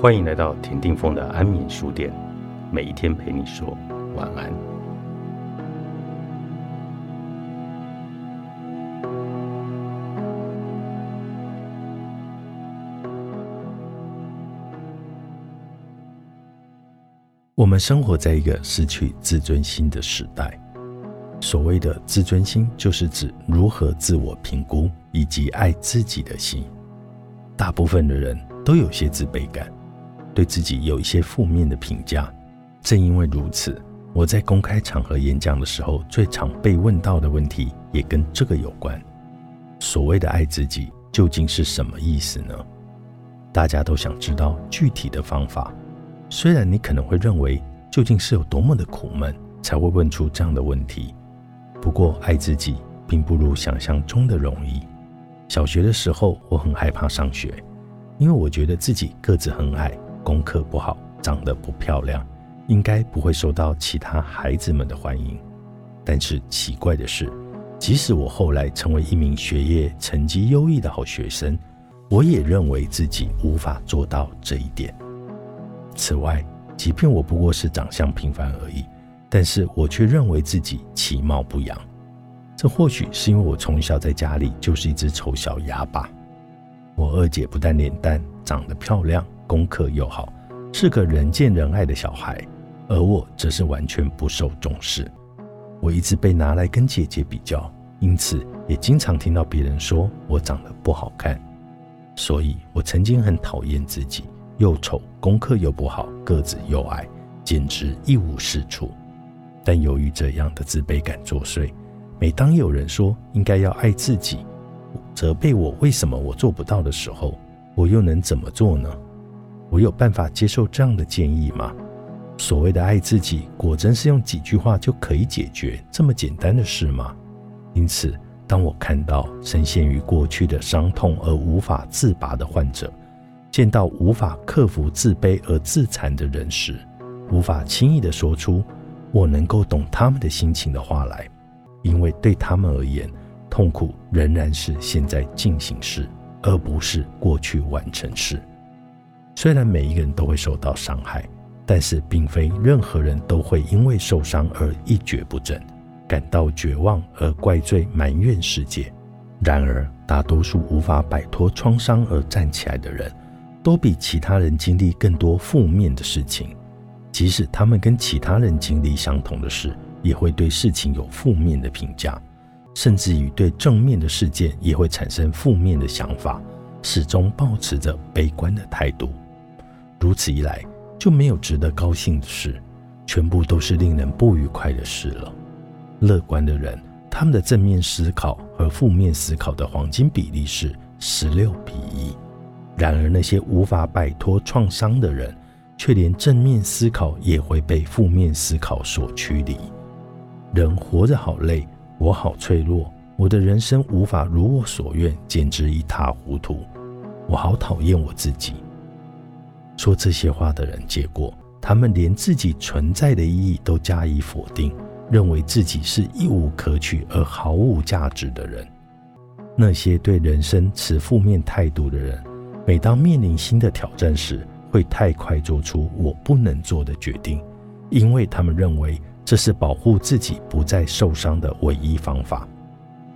欢迎来到田定峰的安眠书店，每一天陪你说晚安。我们生活在一个失去自尊心的时代。所谓的自尊心，就是指如何自我评估以及爱自己的心。大部分的人都有些自卑感。对自己有一些负面的评价，正因为如此，我在公开场合演讲的时候，最常被问到的问题也跟这个有关。所谓的爱自己究竟是什么意思呢？大家都想知道具体的方法。虽然你可能会认为究竟是有多么的苦闷才会问出这样的问题，不过爱自己并不如想象中的容易。小学的时候，我很害怕上学，因为我觉得自己个子很矮。功课不好，长得不漂亮，应该不会受到其他孩子们的欢迎。但是奇怪的是，即使我后来成为一名学业成绩优异的好学生，我也认为自己无法做到这一点。此外，即便我不过是长相平凡而已，但是我却认为自己其貌不扬。这或许是因为我从小在家里就是一只丑小鸭吧。我二姐不但脸蛋长得漂亮。功课又好，是个人见人爱的小孩，而我则是完全不受重视。我一直被拿来跟姐姐比较，因此也经常听到别人说我长得不好看。所以我曾经很讨厌自己，又丑，功课又不好，个子又矮，简直一无是处。但由于这样的自卑感作祟，每当有人说应该要爱自己，责备我为什么我做不到的时候，我又能怎么做呢？我有办法接受这样的建议吗？所谓的爱自己，果真是用几句话就可以解决这么简单的事吗？因此，当我看到深陷于过去的伤痛而无法自拔的患者，见到无法克服自卑而自残的人时，无法轻易地说出我能够懂他们的心情的话来，因为对他们而言，痛苦仍然是现在进行时，而不是过去完成时。虽然每一个人都会受到伤害，但是并非任何人都会因为受伤而一蹶不振，感到绝望而怪罪埋怨世界。然而，大多数无法摆脱创伤而站起来的人，都比其他人经历更多负面的事情。即使他们跟其他人经历相同的事，也会对事情有负面的评价，甚至于对正面的事件也会产生负面的想法，始终保持着悲观的态度。如此一来，就没有值得高兴的事，全部都是令人不愉快的事了。乐观的人，他们的正面思考和负面思考的黄金比例是十六比一。然而，那些无法摆脱创伤的人，却连正面思考也会被负面思考所驱离。人活着好累，我好脆弱，我的人生无法如我所愿，简直一塌糊涂。我好讨厌我自己。说这些话的人，结果他们连自己存在的意义都加以否定，认为自己是一无可取而毫无价值的人。那些对人生持负面态度的人，每当面临新的挑战时，会太快做出我不能做的决定，因为他们认为这是保护自己不再受伤的唯一方法。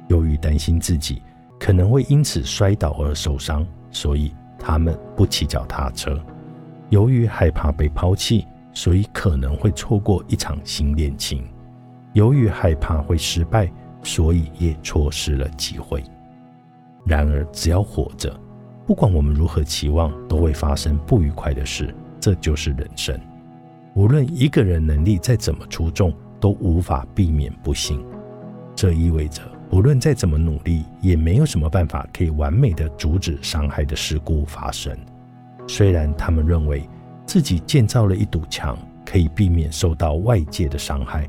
由于担心自己可能会因此摔倒而受伤，所以他们不骑脚踏车。由于害怕被抛弃，所以可能会错过一场新恋情；由于害怕会失败，所以也错失了机会。然而，只要活着，不管我们如何期望，都会发生不愉快的事。这就是人生。无论一个人能力再怎么出众，都无法避免不幸。这意味着，无论再怎么努力，也没有什么办法可以完美的阻止伤害的事故发生。虽然他们认为自己建造了一堵墙，可以避免受到外界的伤害，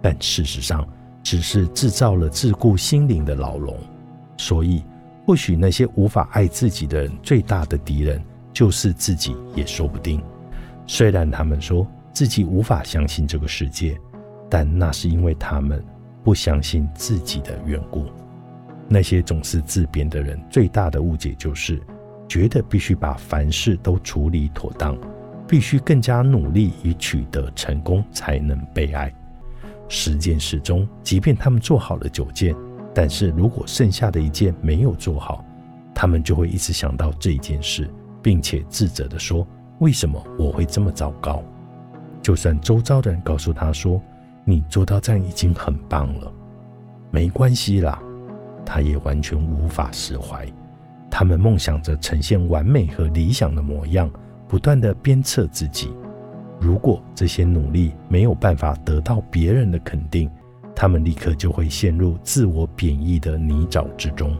但事实上只是制造了自顾心灵的牢笼。所以，或许那些无法爱自己的人，最大的敌人就是自己，也说不定。虽然他们说自己无法相信这个世界，但那是因为他们不相信自己的缘故。那些总是自贬的人，最大的误解就是。觉得必须把凡事都处理妥当，必须更加努力以取得成功才能被爱。十件事中，即便他们做好了九件，但是如果剩下的一件没有做好，他们就会一直想到这一件事，并且自责地说：“为什么我会这么糟糕？”就算周遭的人告诉他说：“你做到这样已经很棒了，没关系啦。”他也完全无法释怀。他们梦想着呈现完美和理想的模样，不断的鞭策自己。如果这些努力没有办法得到别人的肯定，他们立刻就会陷入自我贬义的泥沼之中。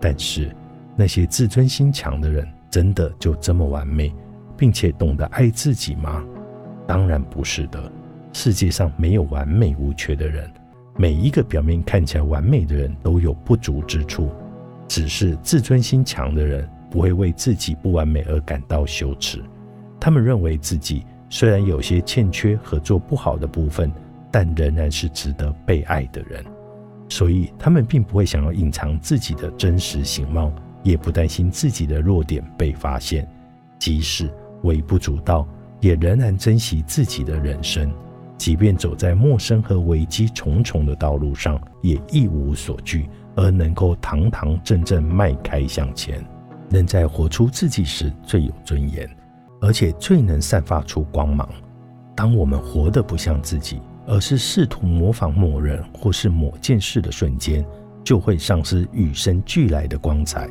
但是，那些自尊心强的人，真的就这么完美，并且懂得爱自己吗？当然不是的。世界上没有完美无缺的人。每一个表面看起来完美的人都有不足之处，只是自尊心强的人不会为自己不完美而感到羞耻。他们认为自己虽然有些欠缺和做不好的部分，但仍然是值得被爱的人。所以，他们并不会想要隐藏自己的真实形貌，也不担心自己的弱点被发现。即使微不足道，也仍然珍惜自己的人生。即便走在陌生和危机重重的道路上，也一无所惧，而能够堂堂正正迈开向前。能在活出自己时最有尊严，而且最能散发出光芒。当我们活得不像自己，而是试图模仿某人或是某件事的瞬间，就会丧失与生俱来的光彩。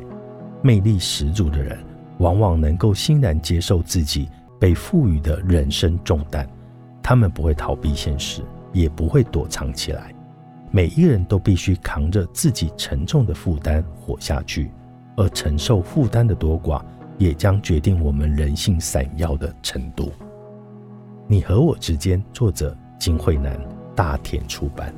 魅力十足的人，往往能够欣然接受自己被赋予的人生重担。他们不会逃避现实，也不会躲藏起来。每一个人都必须扛着自己沉重的负担活下去，而承受负担的多寡，也将决定我们人性闪耀的程度。你和我之间，作者金惠南，大田出版。